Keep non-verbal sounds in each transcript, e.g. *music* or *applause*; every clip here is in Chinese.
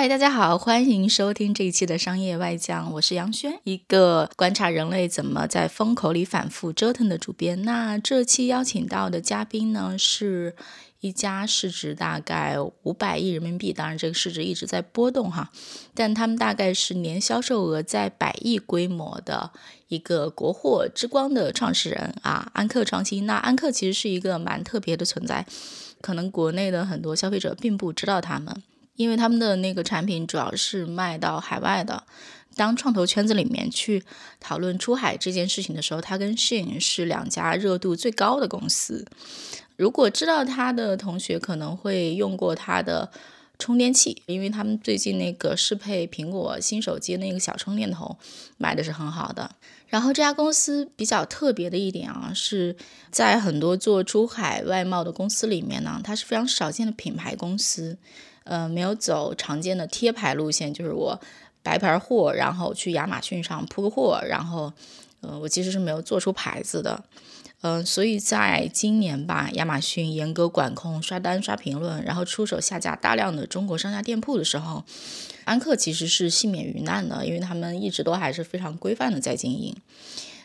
嗨，大家好，欢迎收听这一期的商业外讲，我是杨轩，一个观察人类怎么在风口里反复折腾的主编。那这期邀请到的嘉宾呢，是一家市值大概五百亿人民币，当然这个市值一直在波动哈，但他们大概是年销售额在百亿规模的一个国货之光的创始人啊，安克创新。那安克其实是一个蛮特别的存在，可能国内的很多消费者并不知道他们。因为他们的那个产品主要是卖到海外的，当创投圈子里面去讨论出海这件事情的时候，它跟 Shin 是两家热度最高的公司。如果知道他的同学可能会用过他的充电器，因为他们最近那个适配苹果新手机那个小充电头卖的是很好的。然后这家公司比较特别的一点啊，是在很多做出海外贸的公司里面呢，它是非常少见的品牌公司。呃，没有走常见的贴牌路线，就是我白牌货，然后去亚马逊上铺个货，然后，呃，我其实是没有做出牌子的，嗯，所以在今年吧，亚马逊严格管控刷单、刷评论，然后出手下架大量的中国商家店铺的时候，安克其实是幸免于难的，因为他们一直都还是非常规范的在经营。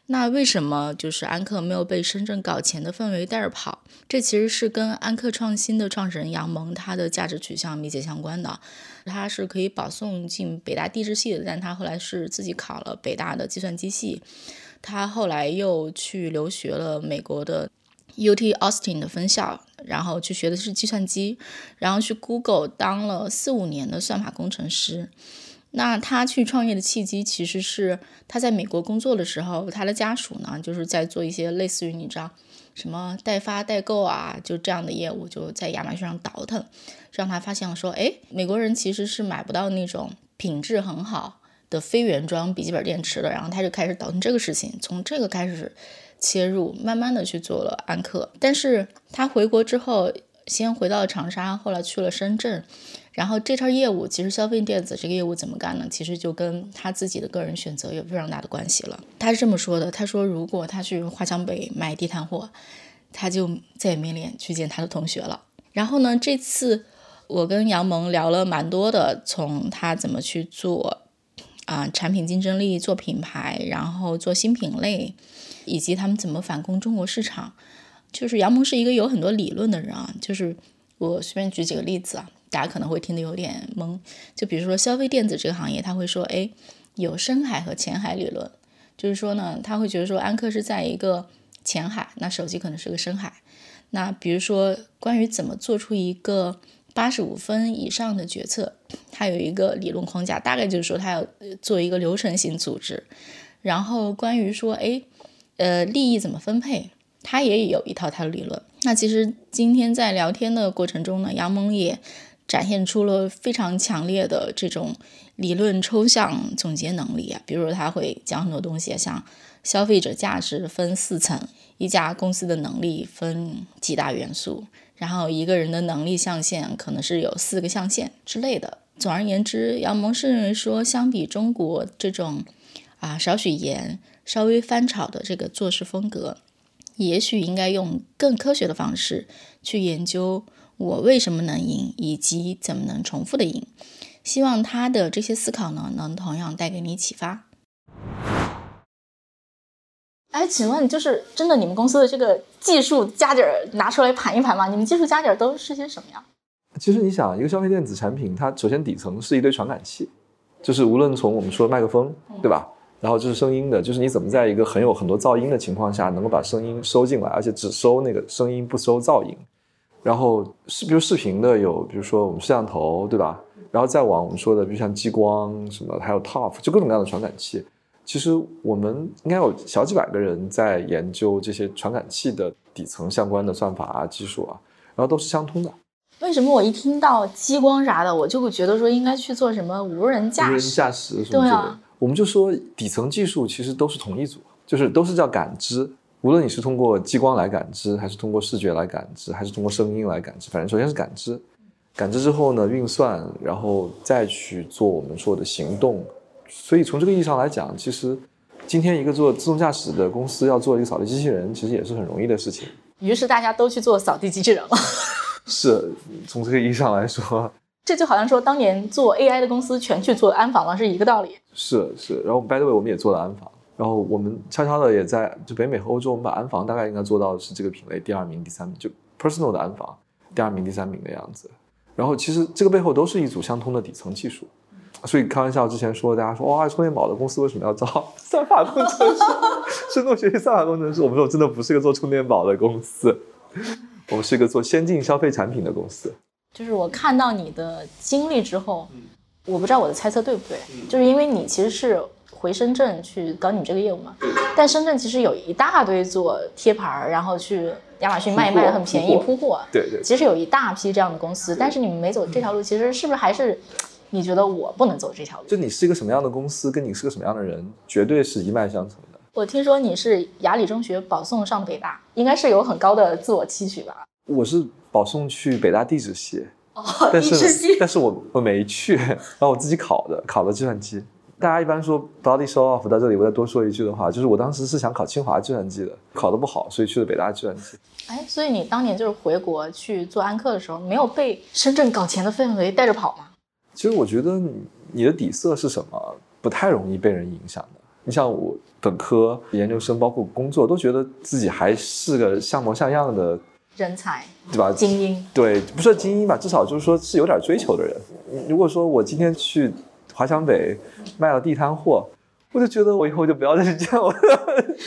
那为什么就是安克没有被深圳搞钱的氛围带着跑？这其实是跟安克创新的创始人杨蒙他的价值取向密切相关的。他是可以保送进北大地质系的，但他后来是自己考了北大的计算机系。他后来又去留学了美国的 UT Austin 的分校，然后去学的是计算机，然后去 Google 当了四五年的算法工程师。那他去创业的契机，其实是他在美国工作的时候，他的家属呢，就是在做一些类似于你知道什么代发代购啊，就这样的业务，就在亚马逊上倒腾，让他发现了说，哎，美国人其实是买不到那种品质很好的非原装笔记本电池的，然后他就开始倒腾这个事情，从这个开始切入，慢慢的去做了安克。但是他回国之后，先回到长沙，后来去了深圳。然后这套业务其实消费电子这个业务怎么干呢？其实就跟他自己的个人选择有非常大的关系了。他是这么说的：“他说如果他去华强北买地摊货，他就再也没脸去见他的同学了。”然后呢，这次我跟杨萌聊了蛮多的，从他怎么去做啊产品竞争力、做品牌，然后做新品类，以及他们怎么反攻中国市场。就是杨萌是一个有很多理论的人啊，就是我随便举几个例子啊。大家可能会听得有点懵，就比如说消费电子这个行业，他会说，哎，有深海和浅海理论，就是说呢，他会觉得说安克是在一个浅海，那手机可能是个深海。那比如说关于怎么做出一个八十五分以上的决策，它有一个理论框架，大概就是说它要做一个流程型组织。然后关于说，哎，呃，利益怎么分配，他也有一套他的理论。那其实今天在聊天的过程中呢，杨蒙也。展现出了非常强烈的这种理论抽象总结能力啊，比如他会讲很多东西，像消费者价值分四层，一家公司的能力分几大元素，然后一个人的能力象限可能是有四个象限之类的。总而言之，杨蒙是认为说，相比中国这种啊少许盐、稍微翻炒的这个做事风格，也许应该用更科学的方式去研究。我为什么能赢，以及怎么能重复的赢？希望他的这些思考呢，能同样带给你启发。哎，请问，就是真的，你们公司的这个技术家底儿拿出来盘一盘吗？你们技术家底儿都是些什么呀？其实你想，一个消费电子产品，它首先底层是一堆传感器，就是无论从我们说麦克风，对吧？然后就是声音的，就是你怎么在一个很有很多噪音的情况下，能够把声音收进来，而且只收那个声音，不收噪音。然后视比如视频的有，比如说我们摄像头，对吧？然后再往我们说的，比如像激光什么，还有 TOF，就各种各样的传感器。其实我们应该有小几百个人在研究这些传感器的底层相关的算法啊、技术啊，然后都是相通的。为什么我一听到激光啥的，我就会觉得说应该去做什么无人驾驶？无人驾驶什么之类的。我们就说底层技术其实都是同一组，就是都是叫感知。无论你是通过激光来感知，还是通过视觉来感知，还是通过声音来感知，反正首先是感知。感知之后呢，运算，然后再去做我们说的行动。所以从这个意义上来讲，其实今天一个做自动驾驶的公司要做一个扫地机器人，其实也是很容易的事情。于是大家都去做扫地机器人了。是从这个意义上来说，这就好像说当年做 AI 的公司全去做安防了，是一个道理。是是，然后 by the way，我们也做了安防，然后我们悄悄的也在就北美和欧洲，我们把安防大概应该做到是这个品类第二名、第三名，就 personal 的安防第二名、第三名的样子。然后其实这个背后都是一组相通的底层技术，所以开玩笑之前说，大家说哇，充电宝的公司为什么要招算法工程师、*laughs* 深度学习算法工程师？我们说真的不是一个做充电宝的公司，*laughs* 我们是一个做先进消费产品的公司。就是我看到你的经历之后，我不知道我的猜测对不对，就是因为你其实是回深圳去搞你这个业务嘛，但深圳其实有一大堆做贴牌，然后去。亚马逊卖一卖很便宜，铺货。对对。其实有一大批这样的公司，但是你们没走这条路，其实是不是还是你觉得我不能走这条路？就你是一个什么样的公司，跟你是个什么样的人，绝对是一脉相承的。我听说你是雅礼中学保送上北大，应该是有很高的自我期许吧？我是保送去北大地质系，哦，地质系，但是我我没去，*laughs* 然后我自己考的，考了计算机。大家一般说 body show off，到这里我再多说一句的话，就是我当时是想考清华计算机的，考得不好，所以去了北大计算机。哎，所以你当年就是回国去做安克的时候，没有被深圳搞钱的氛围带着跑吗？其实我觉得你你的底色是什么，不太容易被人影响的。你像我本科、研究生，包括工作，都觉得自己还是个像模像样的人才，对吧？精英，对，不说精英吧，至少就是说是有点追求的人。如果说我今天去。华强北卖了地摊货，我就觉得我以后就不要再去 *laughs* 见我，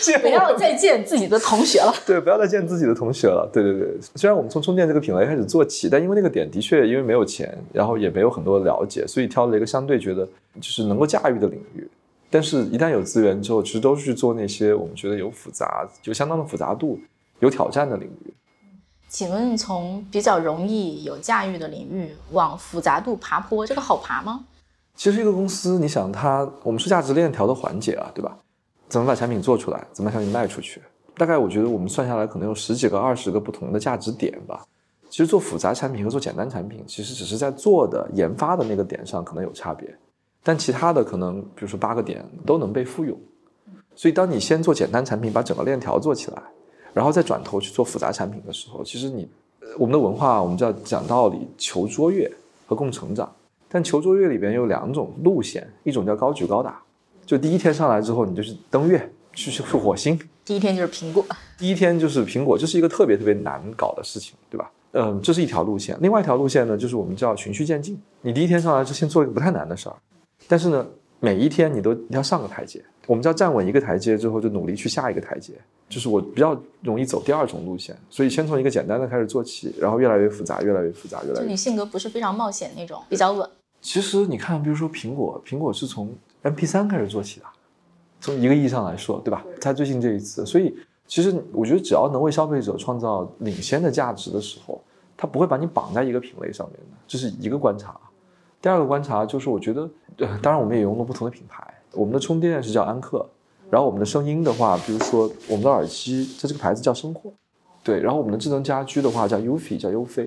见不要再见自己的同学了。*laughs* 对，不要再见自己的同学了。对对对，虽然我们从充电这个品类开始做起，但因为那个点的确因为没有钱，然后也没有很多的了解，所以挑了一个相对觉得就是能够驾驭的领域。但是，一旦有资源之后，其实都是去做那些我们觉得有复杂、有相当的复杂度、有挑战的领域。请问，从比较容易有驾驭的领域往复杂度爬坡，这个好爬吗？其实一个公司，你想它，我们是价值链条的环节啊，对吧？怎么把产品做出来，怎么把产品卖出去？大概我觉得我们算下来，可能有十几个、二十个不同的价值点吧。其实做复杂产品和做简单产品，其实只是在做的研发的那个点上可能有差别，但其他的可能，比如说八个点都能被复用。所以，当你先做简单产品，把整个链条做起来，然后再转头去做复杂产品的时候，其实你，我们的文化，我们叫讲道理、求卓越和共成长。但求卓越里边有两种路线，一种叫高举高打，就第一天上来之后，你就是登月，去去火星。第一天就是苹果，第一天就是苹果，这是一个特别特别难搞的事情，对吧？嗯，这是一条路线。另外一条路线呢，就是我们叫循序渐进。你第一天上来就先做一个不太难的事儿，但是呢，每一天你都要上个台阶。我们叫站稳一个台阶之后，就努力去下一个台阶。就是我比较容易走第二种路线，所以先从一个简单的开始做起，然后越来越复杂，越来越复杂，越来越。就你性格不是非常冒险那种，比较稳。其实你看，比如说苹果，苹果是从 MP3 开始做起的，从一个意义上来说，对吧？它最近这一次，所以其实我觉得，只要能为消费者创造领先的价值的时候，它不会把你绑在一个品类上面的，这是一个观察。第二个观察就是，我觉得，当然我们也用了不同的品牌，我们的充电是叫安克，然后我们的声音的话，比如说我们的耳机，它这个牌子叫声阔，对，然后我们的智能家居的话叫 UFI，叫优飞，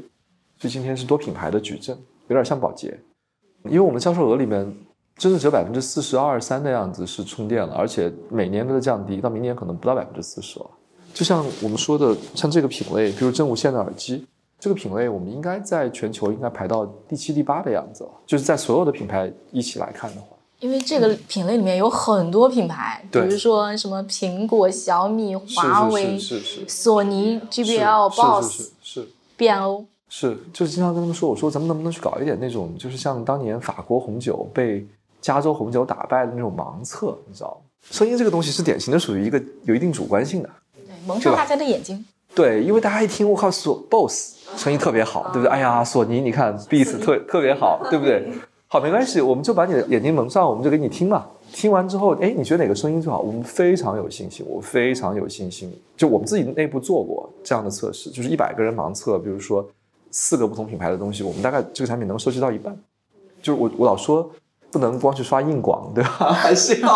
所以今天是多品牌的矩阵，有点像宝洁。因为我们销售额里面，真的只有百分之四十二三的样子是充电了，而且每年都在降低，到明年可能不到百分之四十了。就像我们说的，像这个品类，比如真无线的耳机，这个品类我们应该在全球应该排到第七、第八的样子了。就是在所有的品牌一起来看的话，因为这个品类里面有很多品牌，比如说什么苹果、小米、华为、是是索尼、GBL、BOSS、是 B&O。是，就是经常跟他们说，我说咱们能不能去搞一点那种，就是像当年法国红酒被加州红酒打败的那种盲测，你知道吗？声音这个东西是典型的属于一个有一定主观性的，对，蒙上大家的眼睛。对，因为大家一听，我靠，索 BOSS 声音特别好，对不对？哎呀，索尼，你看 Beats 特特别好，对不对？好，没关系，我们就把你的眼睛蒙上，我们就给你听嘛。听完之后，哎，你觉得哪个声音最好？我们非常有信心，我非常有信心。就我们自己内部做过这样的测试，就是一百个人盲测，比如说。四个不同品牌的东西，我们大概这个产品能收集到一半。就是我我老说，不能光去刷硬广，对吧？*laughs* 还是要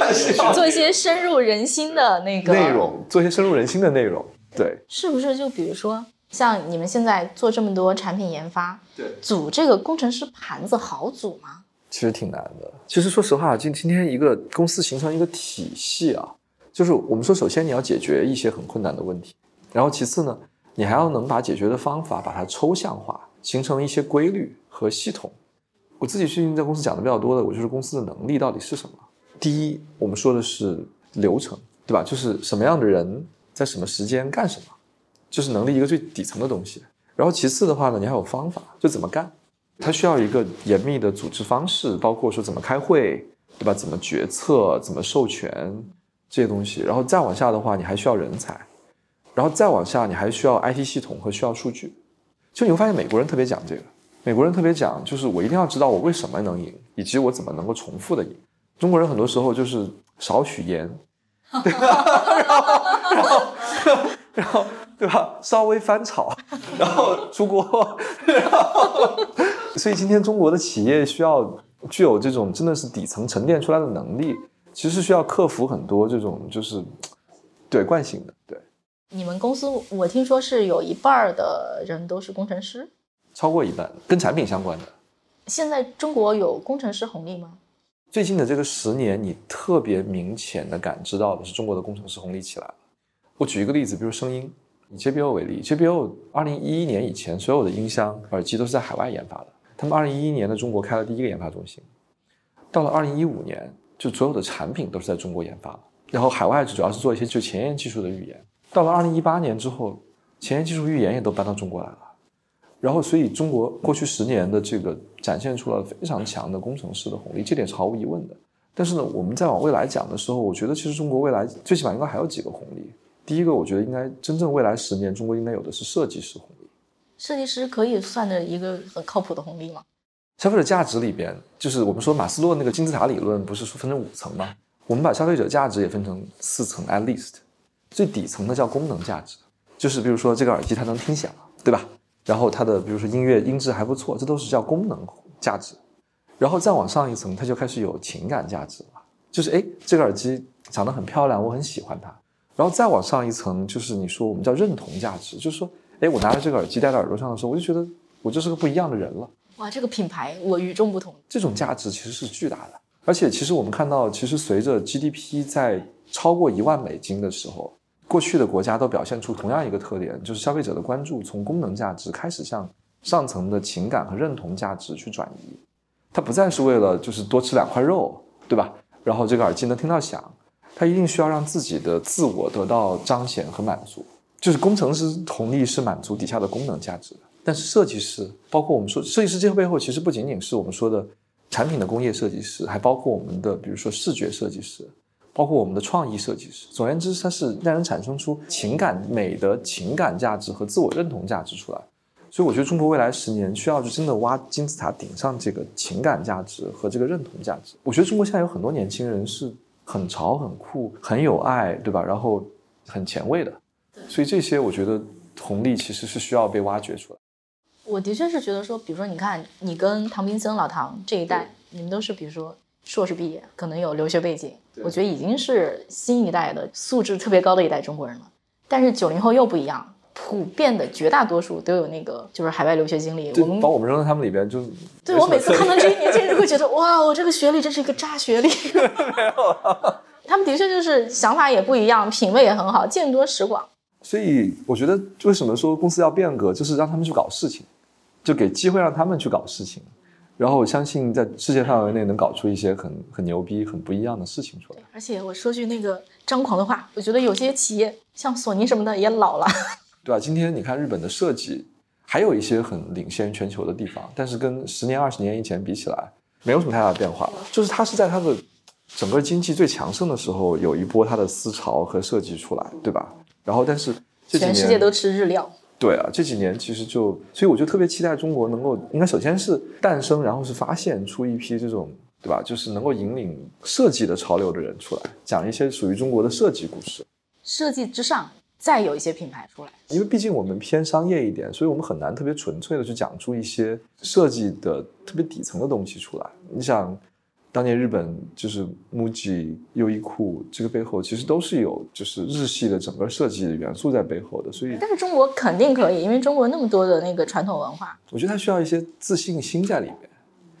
还是要做一些深入人心的那个内容，做一些深入人心的内容。对，是不是就比如说像你们现在做这么多产品研发，对，组这个工程师盘子好组吗？其实挺难的。其实说实话，今今天一个公司形成一个体系啊，就是我们说，首先你要解决一些很困难的问题，然后其次呢，你还要能把解决的方法把它抽象化，形成一些规律和系统。我自己最近在公司讲的比较多的，我就是公司的能力到底是什么。第一，我们说的是流程，对吧？就是什么样的人在什么时间干什么，就是能力一个最底层的东西。然后其次的话呢，你还有方法，就怎么干。它需要一个严密的组织方式，包括说怎么开会，对吧？怎么决策，怎么授权这些东西。然后再往下的话，你还需要人才，然后再往下，你还需要 IT 系统和需要数据。就你会发现，美国人特别讲这个，美国人特别讲，就是我一定要知道我为什么能赢，以及我怎么能够重复的赢。中国人很多时候就是少许盐，对吧？然后，然后，然后，对吧？稍微翻炒，然后出锅，然后。所以今天中国的企业需要具有这种真的是底层沉淀出来的能力，其实需要克服很多这种就是对惯性的。对，你们公司我听说是有一半的人都是工程师，超过一半跟产品相关的。现在中国有工程师红利吗？最近的这个十年，你特别明显的感知到的是中国的工程师红利起来了。我举一个例子，比如声音，以 JBL 为例，JBL 二零一一年以前所有的音箱耳机都是在海外研发的。他们二零一一年的中国开了第一个研发中心，到了二零一五年，就所有的产品都是在中国研发了。然后海外主要是做一些就前沿技术的预研。到了二零一八年之后，前沿技术预研也都搬到中国来了。然后，所以中国过去十年的这个展现出了非常强的工程师的红利，这点是毫无疑问的。但是呢，我们再往未来讲的时候，我觉得其实中国未来最起码应该还有几个红利。第一个，我觉得应该真正未来十年中国应该有的是设计师红利。设计师可以算的一个很靠谱的红利吗？消费者价值里边，就是我们说马斯洛那个金字塔理论，不是说分成五层吗？我们把消费者价值也分成四层，at least，最底层的叫功能价值，就是比如说这个耳机它能听响，对吧？然后它的比如说音乐音质还不错，这都是叫功能价值。然后再往上一层，它就开始有情感价值了，就是哎，这个耳机长得很漂亮，我很喜欢它。然后再往上一层，就是你说我们叫认同价值，就是说。哎，我拿着这个耳机戴在耳朵上的时候，我就觉得我就是个不一样的人了。哇，这个品牌我与众不同。这种价值其实是巨大的，而且其实我们看到，其实随着 GDP 在超过一万美金的时候，过去的国家都表现出同样一个特点，就是消费者的关注从功能价值开始向上层的情感和认同价值去转移。它不再是为了就是多吃两块肉，对吧？然后这个耳机能听到响，它一定需要让自己的自我得到彰显和满足。就是工程师红利是满足底下的功能价值的，但是设计师，包括我们说设计师这个背后，其实不仅仅是我们说的产品的工业设计师，还包括我们的比如说视觉设计师，包括我们的创意设计师。总而言之，它是让人产生出情感美的情感价值和自我认同价值出来。所以我觉得中国未来十年需要就真的挖金字塔顶上这个情感价值和这个认同价值。我觉得中国现在有很多年轻人是很潮、很酷、很有爱，对吧？然后很前卫的。所以这些我觉得红利其实是需要被挖掘出来。我的确是觉得说，比如说你看，你跟唐斌森、老唐这一代，你们都是比如说硕士毕业，可能有留学背景，我觉得已经是新一代的素质特别高的一代中国人了。但是九零后又不一样，普遍的绝大多数都有那个就是海外留学经历。我们把我们扔在他们里边，就对我每次看到 *laughs* 这些年轻人，会觉得哇，我这个学历真是一个渣学历。没有，他们的确就是想法也不一样，品味也很好，见多识广。所以我觉得，为什么说公司要变革，就是让他们去搞事情，就给机会让他们去搞事情，然后我相信在世界范围内能搞出一些很很牛逼、很不一样的事情出来。而且我说句那个张狂的话，我觉得有些企业像索尼什么的也老了，*laughs* 对吧？今天你看日本的设计，还有一些很领先全球的地方，但是跟十年、二十年以前比起来，没有什么太大的变化。就是它是在它的整个经济最强盛的时候，有一波它的思潮和设计出来，对吧？然后，但是全世界都吃日料。对啊，这几年其实就，所以我就特别期待中国能够，应该首先是诞生，然后是发现出一批这种，对吧？就是能够引领设计的潮流的人出来，讲一些属于中国的设计故事。设计之上，再有一些品牌出来。因为毕竟我们偏商业一点，所以我们很难特别纯粹的去讲出一些设计的特别底层的东西出来。你想，当年日本就是 MUJI、优衣库这个背后，其实都是有就是日系的整个设计元素在背后的。所以，但是中国肯定可以，因为中国那么多的那个传统文化。我觉得它需要一些自信心在里面，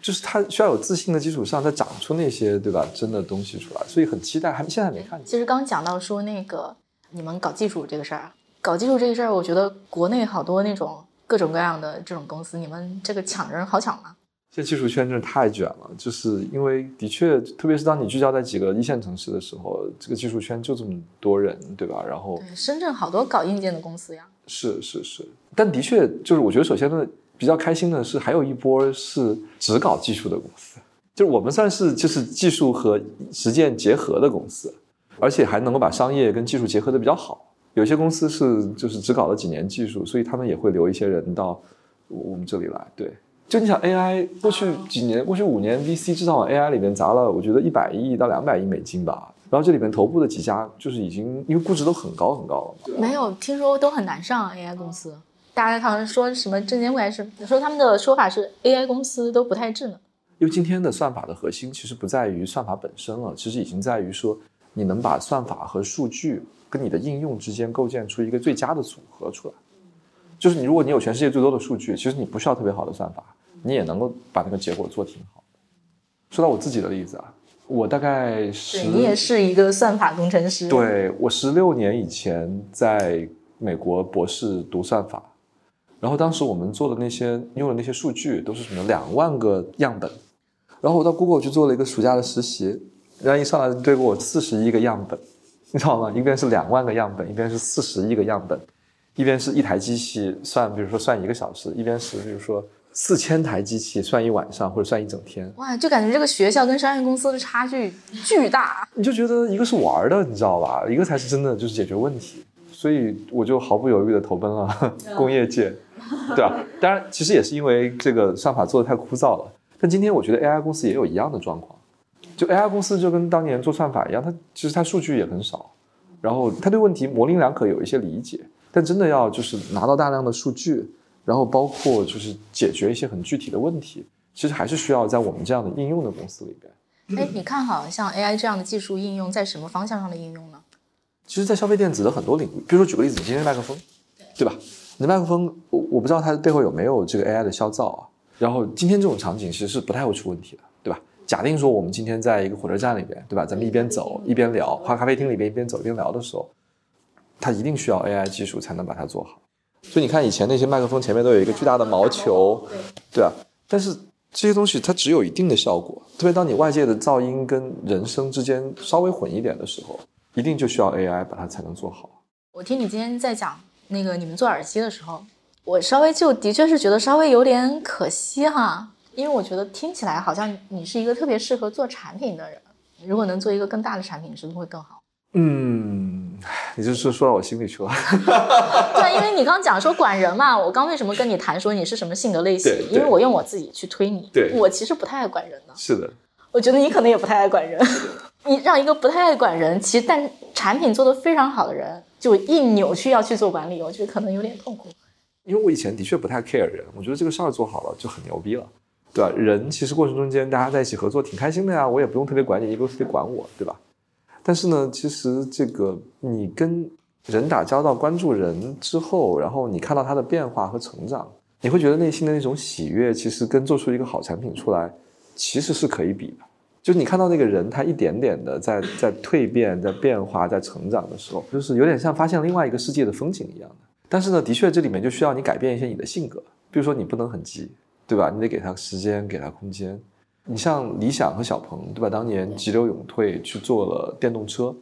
就是它需要有自信的基础上再长出那些对吧真的东西出来。所以很期待，还现在还没看见。其实刚讲到说那个你们搞技术这个事儿。搞技术这个事儿，我觉得国内好多那种各种各样的这种公司，你们这个抢人好抢吗？现在技术圈真是太卷了，就是因为的确，特别是当你聚焦在几个一线城市的时候，这个技术圈就这么多人，对吧？然后深圳好多搞硬件的公司呀。是是是，但的确就是我觉得，首先呢，比较开心的是，还有一波是只搞技术的公司，就是我们算是就是技术和实践结合的公司，而且还能够把商业跟技术结合的比较好。有些公司是就是只搞了几年技术，所以他们也会留一些人到我们这里来。对，就你想 AI 过去几年，过去五年 VC 至少往 AI 里面砸了，我觉得一百亿到两百亿美金吧。然后这里面头部的几家就是已经因为估值都很高很高了嘛。没有听说都很难上 AI 公司，大家好像说什么证监会还是说他们的说法是 AI 公司都不太智能。因为今天的算法的核心其实不在于算法本身了，其实已经在于说你能把算法和数据。跟你的应用之间构建出一个最佳的组合出来，就是你，如果你有全世界最多的数据，其实你不需要特别好的算法，你也能够把那个结果做挺好。说到我自己的例子啊，我大概是你也是一个算法工程师，对我十六年以前在美国博士读算法，然后当时我们做的那些用的那些数据都是什么两万个样本，然后我到 Google 去做了一个暑假的实习，然后一上来对过我四十一个样本。*laughs* 你知道吗？一边是两万个样本，一边是四十亿个样本，一边是一台机器算，比如说算一个小时，一边是比如说四千台机器算一晚上或者算一整天。哇，就感觉这个学校跟商业公司的差距巨大。你就觉得一个是玩的，你知道吧？一个才是真的就是解决问题。所以我就毫不犹豫的投奔了 *laughs* 工业界，对吧？当然，其实也是因为这个算法做的太枯燥了。但今天我觉得 AI 公司也有一样的状况。就 AI 公司就跟当年做算法一样，它其实它数据也很少，然后它对问题模棱两可有一些理解，但真的要就是拿到大量的数据，然后包括就是解决一些很具体的问题，其实还是需要在我们这样的应用的公司里边。哎，你看好像 AI 这样的技术应用在什么方向上的应用呢？其实，在消费电子的很多领域，比如说举个例子，你今天麦克风，对吧？你的麦克风，我我不知道它背后有没有这个 AI 的消噪啊。然后今天这种场景其实是不太会出问题的，对吧？假定说我们今天在一个火车站里边，对吧？咱们一边走一边聊，花咖啡厅里边一边走一边聊的时候，它一定需要 AI 技术才能把它做好。所以你看，以前那些麦克风前面都有一个巨大的毛球，对啊。但是这些东西它只有一定的效果，特别当你外界的噪音跟人声之间稍微混一点的时候，一定就需要 AI 把它才能做好。我听你今天在讲那个你们做耳机的时候，我稍微就的确是觉得稍微有点可惜哈。因为我觉得听起来好像你是一个特别适合做产品的人，如果能做一个更大的产品，是不是会更好？嗯，你就是说到我心里去了。*laughs* 对，因为你刚讲说管人嘛，我刚为什么跟你谈说你是什么性格类型？因为我用我自己去推你，对我其实不太爱管人的。是的，我觉得你可能也不太爱管人。你让一个不太爱管人，其实但产品做得非常好的人，就一扭曲要去做管理，我觉得可能有点痛苦。因为我以前的确不太 care 人，我觉得这个事儿做好了就很牛逼了。对吧？人其实过程中间大家在一起合作挺开心的呀，我也不用特别管你，你不用特别管我，对吧？但是呢，其实这个你跟人打交道、关注人之后，然后你看到他的变化和成长，你会觉得内心的那种喜悦，其实跟做出一个好产品出来，其实是可以比的。就是你看到那个人他一点点的在在蜕变、在变化、在成长的时候，就是有点像发现另外一个世界的风景一样的。但是呢，的确这里面就需要你改变一些你的性格，比如说你不能很急。对吧？你得给他时间，给他空间。你像理想和小鹏，对吧？当年急流勇退去做了电动车，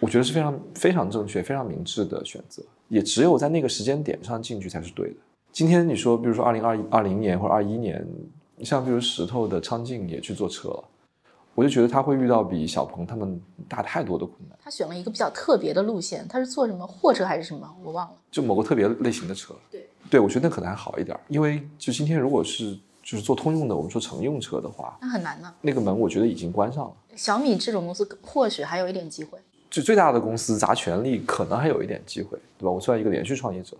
我觉得是非常非常正确、非常明智的选择。也只有在那个时间点上进去才是对的。今天你说，比如说二零二一、二零年或者二一年，你像比如石头的昌进也去做车了，我就觉得他会遇到比小鹏他们大太多的困难。他选了一个比较特别的路线，他是做什么货车还是什么？我忘了。就某个特别类型的车。对。对，我觉得那可能还好一点，因为就今天如果是就是做通用的，我们说乘用车的话，那很难呢。那个门我觉得已经关上了。小米这种公司或许还有一点机会，就最大的公司砸全力，可能还有一点机会。对吧？我算一个连续创业者，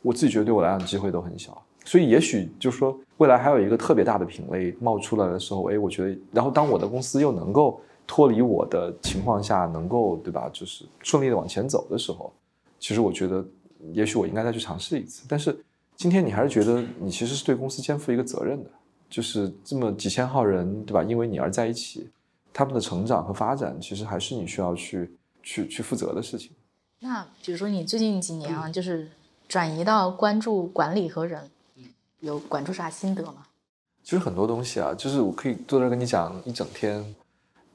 我自己觉得对我来讲机会都很小，所以也许就是说未来还有一个特别大的品类冒出来的时候，哎，我觉得，然后当我的公司又能够脱离我的情况下，能够对吧，就是顺利的往前走的时候，其实我觉得也许我应该再去尝试一次。但是今天你还是觉得你其实是对公司肩负一个责任的，就是这么几千号人对吧？因为你而在一起。他们的成长和发展，其实还是你需要去去去负责的事情。那比如说你最近几年啊，就是转移到关注管理和人，有管出啥心得吗？其实很多东西啊，就是我可以坐这跟你讲一整天，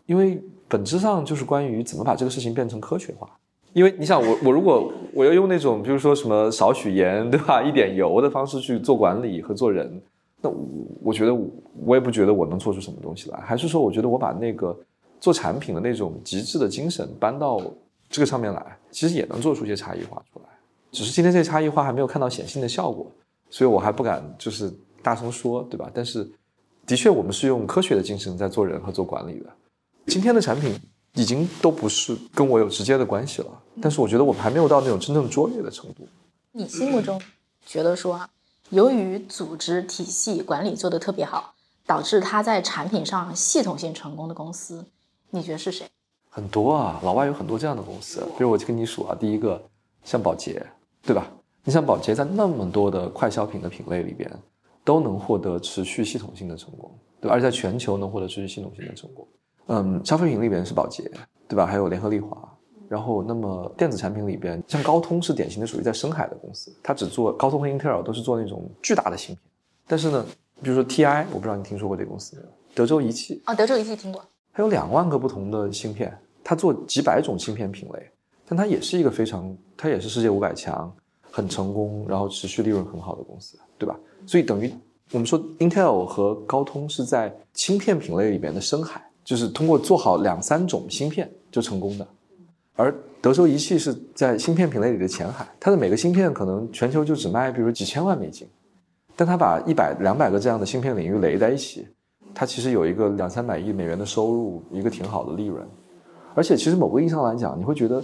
因为本质上就是关于怎么把这个事情变成科学化。因为你想，我我如果我要用那种比如说什么少许盐对吧，一点油的方式去做管理和做人。那我我觉得我也不觉得我能做出什么东西来，还是说我觉得我把那个做产品的那种极致的精神搬到这个上面来，其实也能做出一些差异化出来。只是今天这差异化还没有看到显性的效果，所以我还不敢就是大声说，对吧？但是的确我们是用科学的精神在做人和做管理的。今天的产品已经都不是跟我有直接的关系了，但是我觉得我们还没有到那种真正卓越的程度。你心目中觉得说？由于组织体系管理做得特别好，导致他在产品上系统性成功的公司，你觉得是谁？很多啊，老外有很多这样的公司。比如我就跟你数啊，第一个像宝洁，对吧？你像宝洁在那么多的快消品的品类里边，都能获得持续系统性的成功，对吧？而且在全球能获得持续系统性的成功。嗯，消费品里边是宝洁，对吧？还有联合利华。然后，那么电子产品里边，像高通是典型的属于在深海的公司，它只做高通和英特尔都是做那种巨大的芯片。但是呢，比如说 TI，我不知道你听说过这个公司没有？德州仪器啊，德州仪器听过。它有两万个不同的芯片，它做几百种芯片品类，但它也是一个非常，它也是世界五百强，很成功，然后持续利润很好的公司，对吧？所以等于我们说，Intel 和高通是在芯片品类里边的深海，就是通过做好两三种芯片就成功的。而德州仪器是在芯片品类里的前海，它的每个芯片可能全球就只卖，比如几千万美金，但它把一百、两百个这样的芯片领域垒在一起，它其实有一个两三百亿美元的收入，一个挺好的利润。而且，其实某个意义上来讲，你会觉得，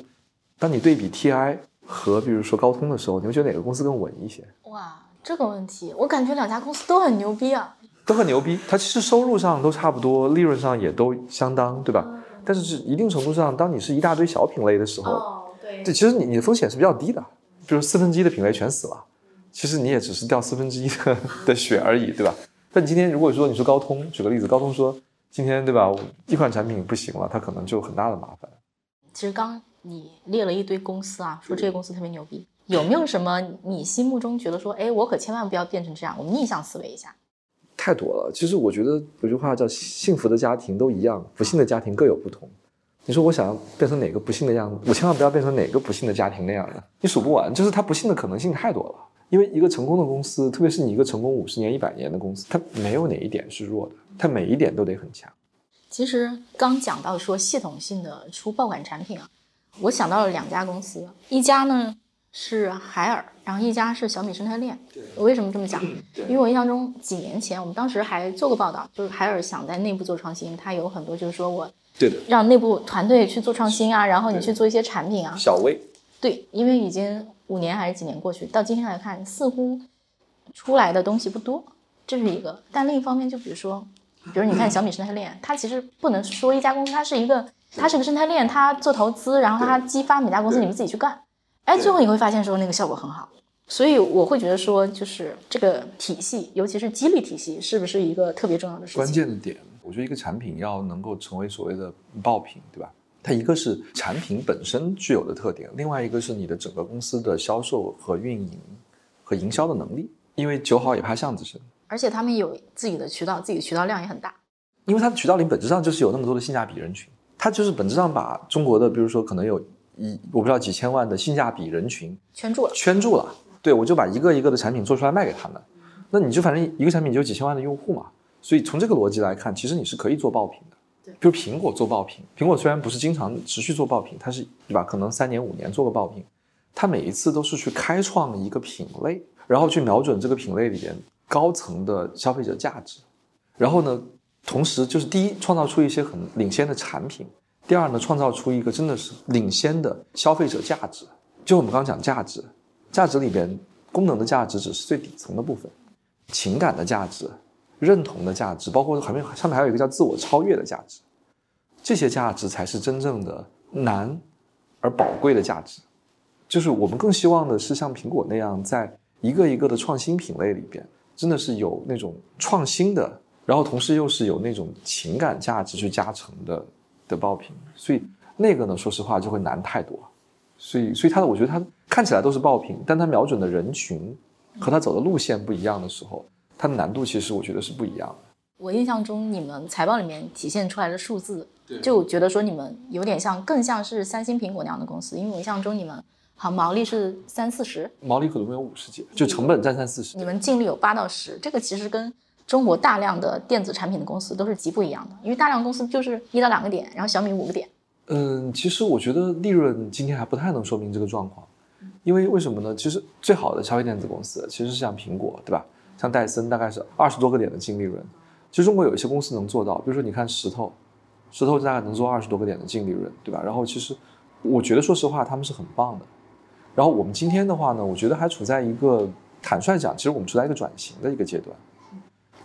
当你对比 TI 和比如说高通的时候，你会觉得哪个公司更稳一些？哇，这个问题，我感觉两家公司都很牛逼啊，都很牛逼。它其实收入上都差不多，利润上也都相当，对吧？但是是一定程度上，当你是一大堆小品类的时候，对，其实你你的风险是比较低的，比如四分之一的品类全死了，其实你也只是掉四分之一的的血而已，对吧？但你今天如果说你说高通，举个例子，高通说今天对吧，一款产品不行了，它可能就很大的麻烦。其实刚你列了一堆公司啊，说这些公司特别牛逼，有没有什么你心目中觉得说，哎，我可千万不要变成这样，我们逆向思维一下。太多了，其实我觉得有句话叫“幸福的家庭都一样，不幸的家庭各有不同”。你说我想要变成哪个不幸的样子，我千万不要变成哪个不幸的家庭那样的，你数不完，就是他不幸的可能性太多了。因为一个成功的公司，特别是你一个成功五十年、一百年的公司，它没有哪一点是弱的，它每一点都得很强。其实刚讲到说系统性的出爆款产品啊，我想到了两家公司，一家呢。是海尔，然后一家是小米生态链。我为什么这么讲？因为我印象中几年前我们当时还做过报道，就是海尔想在内部做创新，它有很多就是说我对的让内部团队去做创新啊，然后你去做一些产品啊。小微对，因为已经五年还是几年过去，到今天来看，似乎出来的东西不多，这是一个。但另一方面，就比如说，比如你看小米生态链，它其实不能说一家公司，它是一个，它是个生态链，它做投资，然后它激发每家公司你们自己去干。哎，最后你会发现说那个效果很好，所以我会觉得说，就是这个体系，尤其是激励体系，是不是一个特别重要的事情？关键的点，我觉得一个产品要能够成为所谓的爆品，对吧？它一个是产品本身具有的特点，另外一个是你的整个公司的销售和运营和营销的能力。因为酒好也怕巷子深，而且他们有自己的渠道，自己的渠道量也很大。因为它的渠道里本质上就是有那么多的性价比人群，它就是本质上把中国的，比如说可能有。一我不知道几千万的性价比人群圈住了，圈住了。对我就把一个一个的产品做出来卖给他们，那你就反正一个产品就几千万的用户嘛。所以从这个逻辑来看，其实你是可以做爆品的。对，比如苹果做爆品，苹果虽然不是经常持续做爆品，它是对吧？可能三年五年做个爆品，它每一次都是去开创一个品类，然后去瞄准这个品类里边高层的消费者价值，然后呢，同时就是第一创造出一些很领先的产品。第二呢，创造出一个真的是领先的消费者价值，就我们刚刚讲价值，价值里边功能的价值只是最底层的部分，情感的价值、认同的价值，包括还面上面还有一个叫自我超越的价值，这些价值才是真正的难而宝贵的价值。就是我们更希望的是像苹果那样，在一个一个的创新品类里边，真的是有那种创新的，然后同时又是有那种情感价值去加成的的爆品，所以那个呢，说实话就会难太多。所以，所以它的我觉得它看起来都是爆品，但它瞄准的人群和它走的路线不一样的时候，它的难度其实我觉得是不一样的。我印象中，你们财报里面体现出来的数字，就觉得说你们有点像，更像是三星、苹果那样的公司，因为我印象中你们好毛利是三四十，毛利可能会有五十几，就成本占三四十。你们净利有八到十，这个其实跟中国大量的电子产品的公司都是极不一样的，因为大量公司就是一到两个点，然后小米五个点。嗯，其实我觉得利润今天还不太能说明这个状况，因为为什么呢？其实最好的消费电子公司其实是像苹果，对吧？像戴森大概是二十多个点的净利润。其实中国有一些公司能做到，比如说你看石头，石头大概能做二十多个点的净利润，对吧？然后其实我觉得说实话他们是很棒的。然后我们今天的话呢，我觉得还处在一个坦率讲，其实我们处在一个转型的一个阶段，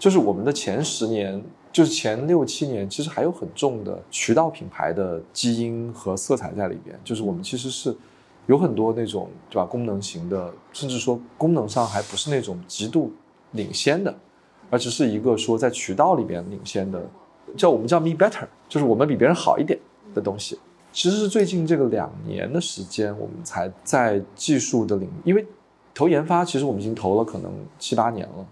就是我们的前十年。就是前六七年，其实还有很重的渠道品牌的基因和色彩在里边。就是我们其实是有很多那种对吧功能型的，甚至说功能上还不是那种极度领先的，而只是一个说在渠道里边领先的，叫我们叫 me better，就是我们比别人好一点的东西。其实是最近这个两年的时间，我们才在技术的领，因为投研发，其实我们已经投了可能七八年了。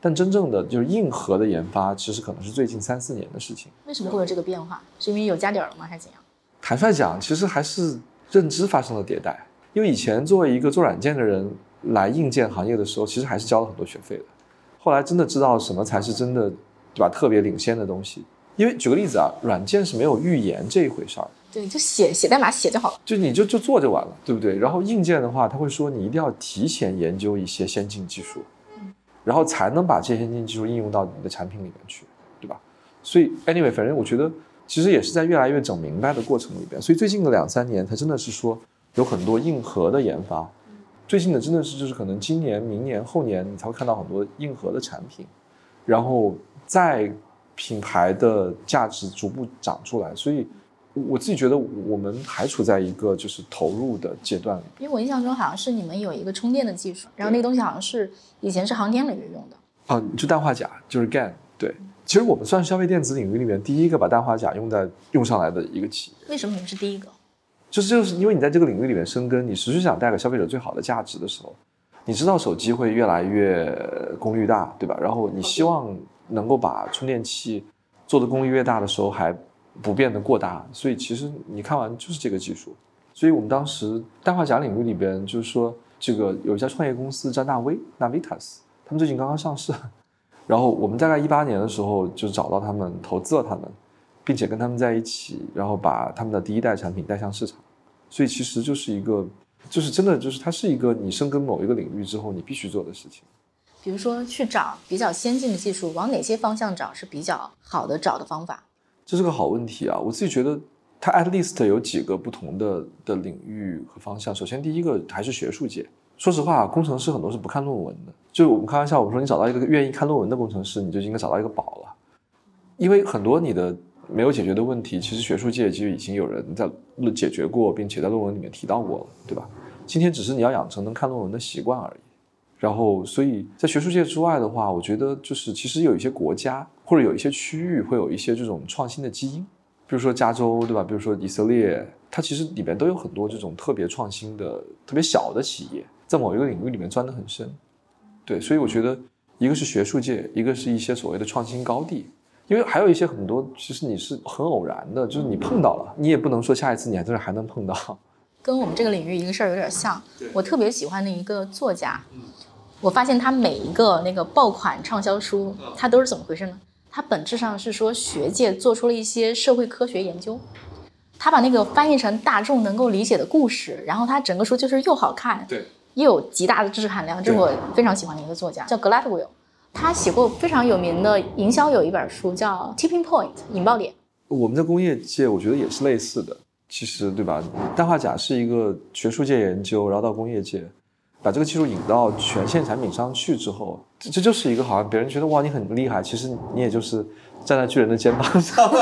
但真正的就是硬核的研发，其实可能是最近三四年的事情。为什么会有这个变化？是因为有家底儿了吗，还是怎样？坦率讲，其实还是认知发生了迭代。因为以前作为一个做软件的人来硬件行业的时候，其实还是交了很多学费的。后来真的知道什么才是真的，对吧？特别领先的东西。因为举个例子啊，软件是没有预言这一回事儿。对，就写写代码写就好了。就你就就做就完了，对不对？然后硬件的话，他会说你一定要提前研究一些先进技术。然后才能把这些先进技术应用到你的产品里面去，对吧？所以，anyway，反正我觉得其实也是在越来越整明白的过程里边。所以最近的两三年，它真的是说有很多硬核的研发。最近的真的是就是可能今年、明年、后年你才会看到很多硬核的产品，然后在品牌的价值逐步长出来。所以。我自己觉得我们还处在一个就是投入的阶段里，因为我印象中好像是你们有一个充电的技术，然后那个东西好像是以前是航天领域用的啊，就氮化钾，就是 GaN。对，其实我们算是消费电子领域里面第一个把氮化钾用在用上来的一个企业。为什么你们是第一个？就是就是因为你在这个领域里面生根，你持续想带给消费者最好的价值的时候，你知道手机会越来越功率大，对吧？然后你希望能够把充电器做的功率越大的时候还。不变的过大，所以其实你看完就是这个技术。所以我们当时氮化镓领域里边，就是说这个有一家创业公司叫纳威 （Navitas），他们最近刚刚上市。然后我们大概一八年的时候就找到他们，投资了他们，并且跟他们在一起，然后把他们的第一代产品带向市场。所以其实就是一个，就是真的就是它是一个你深耕某一个领域之后你必须做的事情。比如说去找比较先进的技术，往哪些方向找是比较好的找的方法？这是个好问题啊！我自己觉得，它 at least 有几个不同的的领域和方向。首先，第一个还是学术界。说实话，工程师很多是不看论文的。就我们开玩笑，我们说你找到一个愿意看论文的工程师，你就应该找到一个宝了。因为很多你的没有解决的问题，其实学术界其实已经有人在解决过，并且在论文里面提到过了，对吧？今天只是你要养成能看论文的习惯而已。然后，所以在学术界之外的话，我觉得就是其实有一些国家或者有一些区域会有一些这种创新的基因，比如说加州，对吧？比如说以色列，它其实里面都有很多这种特别创新的、特别小的企业，在某一个领域里面钻得很深。对，所以我觉得一个是学术界，一个是一些所谓的创新高地，因为还有一些很多其实你是很偶然的，就是你碰到了，你也不能说下一次你还在这还能碰到。跟我们这个领域一个事儿有点像，我特别喜欢的一个作家。我发现他每一个那个爆款畅销书，他都是怎么回事呢？它本质上是说学界做出了一些社会科学研究，他把那个翻译成大众能够理解的故事，然后他整个书就是又好看，对，又有极大的知识含量，这是我非常喜欢的一个作家，叫 Gladwell，他写过非常有名的营销有一本书叫 Tipping Point 引爆点。我们在工业界，我觉得也是类似的，其实对吧？氮化钾是一个学术界研究，然后到工业界，把这个技术引到全线产品上去之后，这这就是一个好像别人觉得哇你很厉害，其实你也就是站在巨人的肩膀上。*laughs*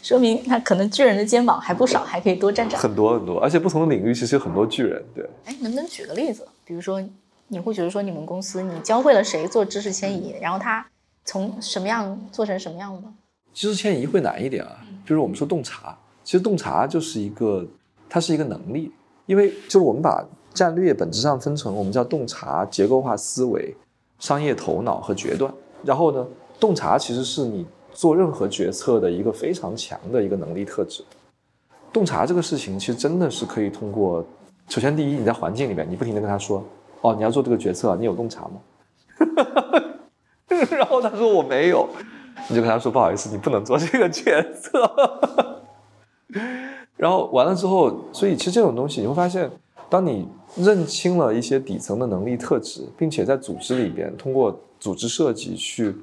说明他可能巨人的肩膀还不少，还可以多站站。很多很多，而且不同的领域其实有很多巨人。对，哎，能不能举个例子？比如说，你会觉得说你们公司你教会了谁做知识迁移，然后他从什么样做成什么样的？知识迁移会难一点啊。就是我们说洞察，其实洞察就是一个，它是一个能力，因为就是我们把战略本质上分成我们叫洞察、结构化思维、商业头脑和决断。然后呢，洞察其实是你。做任何决策的一个非常强的一个能力特质，洞察这个事情其实真的是可以通过。首先，第一，你在环境里面，你不停的跟他说：“哦，你要做这个决策，你有洞察吗？” *laughs* 然后他说：“我没有。”你就跟他说：“不好意思，你不能做这个决策。” *laughs* 然后完了之后，所以其实这种东西你会发现，当你认清了一些底层的能力特质，并且在组织里边通过组织设计去。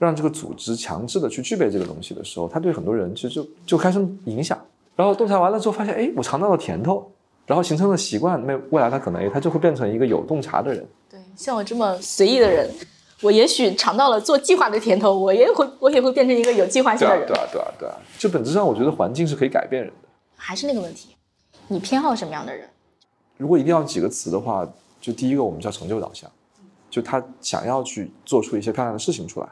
让这个组织强制的去具备这个东西的时候，他对很多人其实就就开始影响。然后洞察完了之后，发现哎，我尝到了甜头，然后形成了习惯，那未来他可能哎，他就会变成一个有洞察的人。对，像我这么随意的人，我也许尝到了做计划的甜头，我也会我也会变成一个有计划性的人。对啊，对啊，对啊。就本质上，我觉得环境是可以改变人的。还是那个问题，你偏好什么样的人？如果一定要几个词的话，就第一个我们叫成就导向，就他想要去做出一些漂亮的事情出来。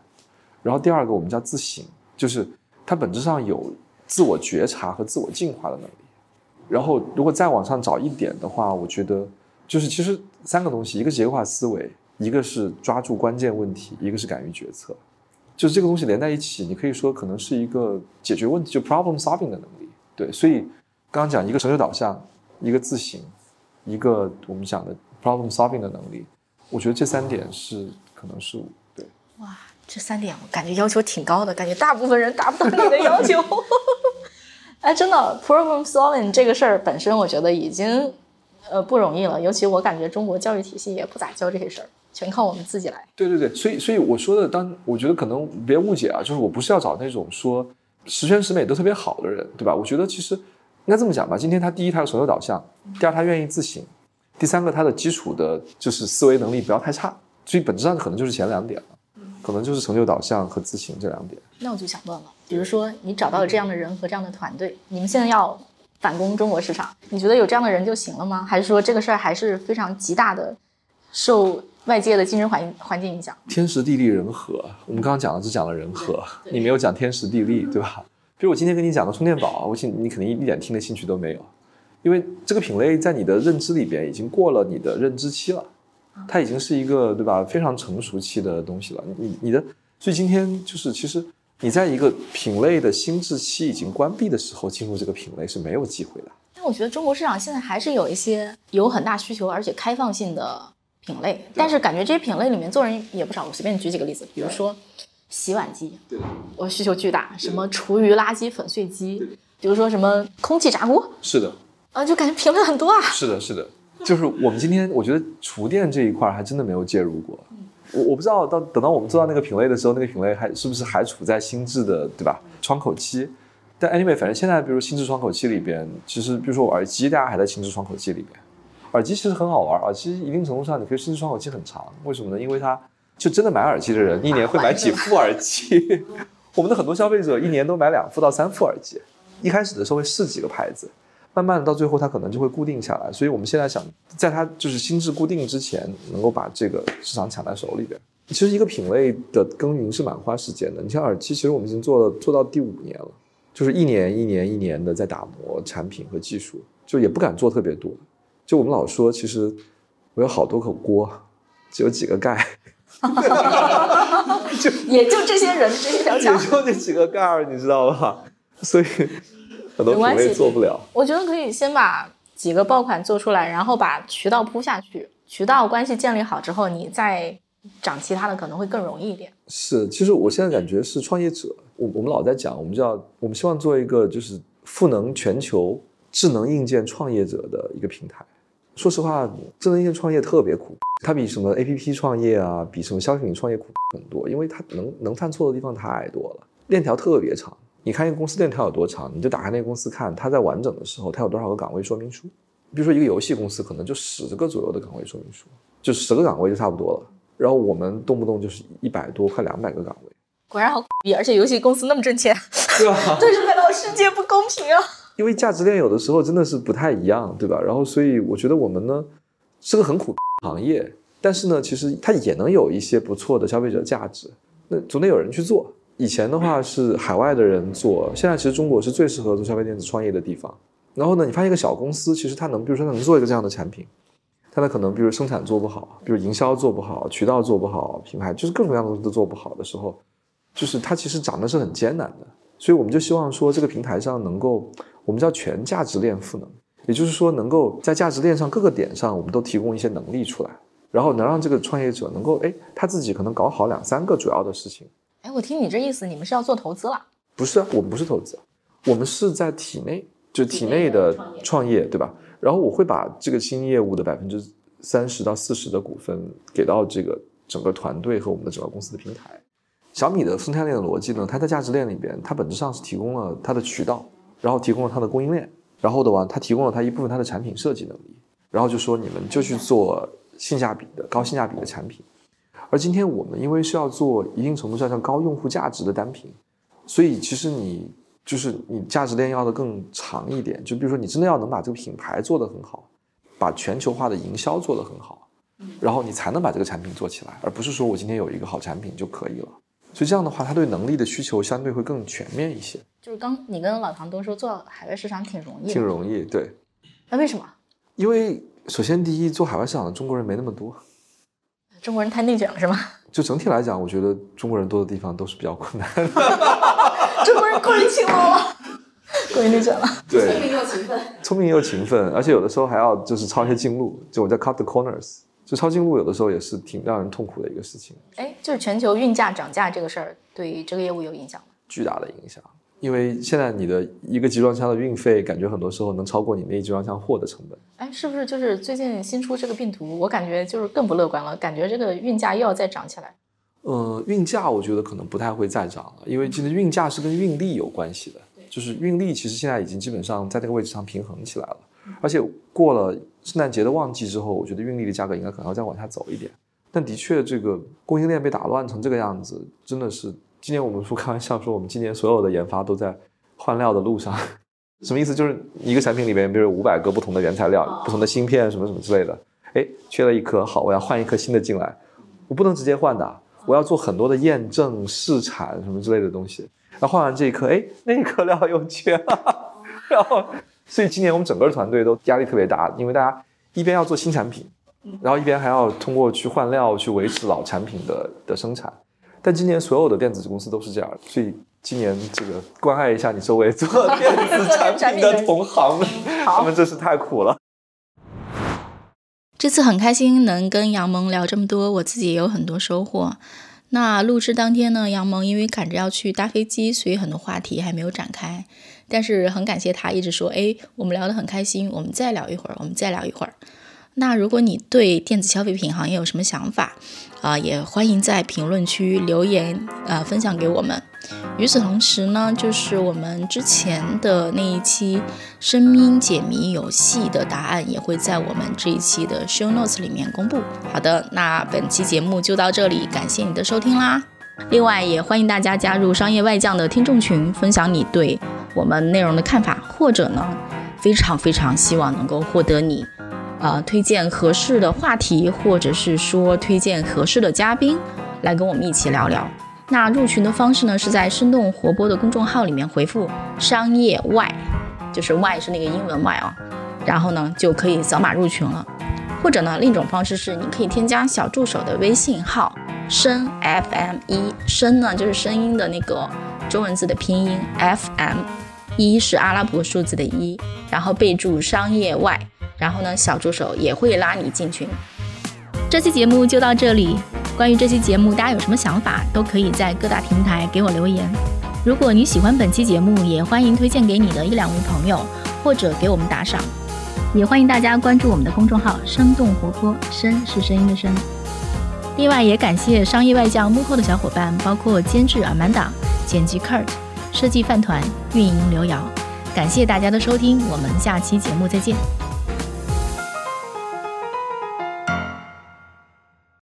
然后第二个我们叫自省，就是它本质上有自我觉察和自我进化的能力。然后如果再往上找一点的话，我觉得就是其实三个东西：一个结构化思维，一个是抓住关键问题，一个是敢于决策。就是这个东西连在一起，你可以说可能是一个解决问题就 problem solving 的能力。对，所以刚刚讲一个成就导向，一个自省，一个我们讲的 problem solving 的能力，我觉得这三点是可能是对。哇。这三点我感觉要求挺高的，感觉大部分人达不到你的要求。*laughs* 哎，真的，problem solving 这个事儿本身，我觉得已经呃不容易了。尤其我感觉中国教育体系也不咋教这些事儿，全靠我们自己来。对对对，所以所以我说的，当我觉得可能别误解啊，就是我不是要找那种说十全十美都特别好的人，对吧？我觉得其实应该这么讲吧。今天他第一，他有成就导向；第二，他愿意自省；第三个，他的基础的就是思维能力不要太差。所以本质上可能就是前两点了。可能就是成就导向和自省这两点。那我就想问了，比如说你找到了这样的人和这样的团队，你们现在要反攻中国市场，你觉得有这样的人就行了吗？还是说这个事儿还是非常极大的受外界的竞争环环境影响？天时地利人和，我们刚刚讲的只讲了人和，你没有讲天时地利，对吧？比如我今天跟你讲的充电宝，*laughs* 我信你肯定一点听的兴趣都没有，因为这个品类在你的认知里边已经过了你的认知期了。它已经是一个对吧非常成熟期的东西了。你你的，所以今天就是其实你在一个品类的心智期已经关闭的时候进入这个品类是没有机会的。但我觉得中国市场现在还是有一些有很大需求而且开放性的品类，但是感觉这些品类里面做人也不少。我随便举几个例子，比如说洗碗机，我需求巨大；什么厨余垃圾粉碎机，比如说什么空气炸锅，是的，啊，就感觉品类很多啊。是的，是的。就是我们今天，我觉得厨电这一块还真的没有介入过。我我不知道到等到我们做到那个品类的时候，那个品类还是不是还处在心智的对吧窗口期？但 anyway，反正现在比如心智窗口期里边，其实比如说我耳机，大家还在心智窗口期里边。耳机其实很好玩，耳机一定程度上你可以心智窗口期很长。为什么呢？因为它就真的买耳机的人一年会买几副耳机。*laughs* 我们的很多消费者一年都买两副到三副耳机。一开始的时候会试几个牌子。慢慢的到最后，它可能就会固定下来。所以我们现在想，在它就是心智固定之前，能够把这个市场抢在手里边。其实一个品类的耕耘是蛮花时间的。你像耳机，其实我们已经做了做到第五年了，就是一年一年一年的在打磨产品和技术，就也不敢做特别多。就我们老说，其实我有好多口锅，只有几个盖，就 *laughs* 也就这些人这些条件，也就那几个盖儿，你知道吧？所以。很多品类做不了，我觉得可以先把几个爆款做出来，然后把渠道铺下去，渠道关系建立好之后，你再涨其他的可能会更容易一点。是，其实我现在感觉是创业者，我我们老在讲，我们叫我们希望做一个就是赋能全球智能硬件创业者的一个平台。说实话，智能硬件创业特别苦，它比什么 A P P 创业啊，比什么消费品创业苦很多，因为它能能犯错的地方太多了，链条特别长。你看一个公司链条有多长，你就打开那个公司看，它在完整的时候，它有多少个岗位说明书。比如说一个游戏公司，可能就十个左右的岗位说明书，就十个岗位就差不多了。然后我们动不动就是一百多，快两百个岗位。果然好逼，而且游戏公司那么挣钱，*laughs* 对吧？对这个世界不公平啊！因为价值链有的时候真的是不太一样，对吧？然后所以我觉得我们呢是个很苦行业，但是呢，其实它也能有一些不错的消费者价值。那总得有人去做。以前的话是海外的人做，现在其实中国是最适合做消费电子创业的地方。然后呢，你发现一个小公司，其实它能，比如说它能做一个这样的产品，但它可能比如生产做不好，比如营销做不好，渠道做不好，品牌就是各种各样的东西都做不好的时候，就是它其实长得是很艰难的。所以我们就希望说，这个平台上能够，我们叫全价值链赋能，也就是说，能够在价值链上各个点上，我们都提供一些能力出来，然后能让这个创业者能够，哎，他自己可能搞好两三个主要的事情。哎，我听你这意思，你们是要做投资了？不是啊，我们不是投资，我们是在体内，就体内的创业，对吧？然后我会把这个新业务的百分之三十到四十的股份给到这个整个团队和我们的整个公司的平台。小米的生态链的逻辑呢，它在价值链里边，它本质上是提供了它的渠道，然后提供了它的供应链，然后的话，它提供了它一部分它的产品设计能力，然后就说你们就去做性价比的高性价比的产品。而今天我们因为是要做一定程度上叫高用户价值的单品，所以其实你就是你价值链要的更长一点。就比如说你真的要能把这个品牌做得很好，把全球化的营销做得很好，然后你才能把这个产品做起来，而不是说我今天有一个好产品就可以了。所以这样的话，他对能力的需求相对会更全面一些。就是刚你跟老唐都说做海外市场挺容易，挺容易，对。那为什么？因为首先第一，做海外市场的中国人没那么多。中国人太内卷了，是吗？*laughs* 就整体来讲，我觉得中国人多的地方都是比较困难的。中国人过于勤劳了，过于内卷了。*laughs* 对，聪明又勤奋。聪明又勤奋，而且有的时候还要就是抄一些近路，就我叫 cut the corners，就抄近路，有的时候也是挺让人痛苦的一个事情。哎，就是全球运价涨价这个事儿，对这个业务有影响吗？巨大的影响。因为现在你的一个集装箱的运费，感觉很多时候能超过你那一集装箱货的成本。哎，是不是就是最近新出这个病毒？我感觉就是更不乐观了，感觉这个运价又要再涨起来。呃，运价我觉得可能不太会再涨了，因为其实运价是跟运力有关系的。就是运力其实现在已经基本上在这个位置上平衡起来了，而且过了圣诞节的旺季之后，我觉得运力的价格应该可能要再往下走一点。但的确，这个供应链被打乱成这个样子，真的是。今年我们说开玩笑说，我们今年所有的研发都在换料的路上，什么意思？就是一个产品里面，比如五百个不同的原材料、不同的芯片什么什么之类的，哎，缺了一颗，好，我要换一颗新的进来，我不能直接换的，我要做很多的验证、试产什么之类的东西。那换完这一颗，哎，那一颗料又缺了，*laughs* 然后，所以今年我们整个团队都压力特别大，因为大家一边要做新产品，然后一边还要通过去换料去维持老产品的的生产。但今年所有的电子公司都是这样，所以今年这个关爱一下你周围做电子产品的同行 *laughs* 们，他们真是太苦了。这次很开心能跟杨萌聊这么多，我自己也有很多收获。那录制当天呢，杨萌因为赶着要去搭飞机，所以很多话题还没有展开。但是很感谢他一直说：“哎，我们聊得很开心，我们再聊一会儿，我们再聊一会儿。”那如果你对电子消费品行业有什么想法啊，也欢迎在评论区留言啊，分享给我们。与此同时呢，就是我们之前的那一期声音解谜游戏的答案也会在我们这一期的 show notes 里面公布。好的，那本期节目就到这里，感谢你的收听啦。另外也欢迎大家加入商业外将的听众群，分享你对我们内容的看法，或者呢，非常非常希望能够获得你。呃，推荐合适的话题，或者是说推荐合适的嘉宾，来跟我们一起聊聊。那入群的方式呢，是在生动活泼的公众号里面回复“商业外”，就是“外”是那个英文“外”啊，然后呢就可以扫码入群了。或者呢，另一种方式是，你可以添加小助手的微信号“声 FM 一”，声呢就是声音的那个中文字的拼音，FM 一是阿拉伯数字的一，然后备注“商业外”。然后呢，小助手也会拉你进群。这期节目就到这里。关于这期节目，大家有什么想法，都可以在各大平台给我留言。如果你喜欢本期节目，也欢迎推荐给你的一两位朋友，或者给我们打赏。也欢迎大家关注我们的公众号“生动活泼”，声是声音的声。另外，也感谢商业外教幕后的小伙伴，包括监制阿曼达、剪辑 Kurt。设计饭团，运营刘瑶。感谢大家的收听，我们下期节目再见。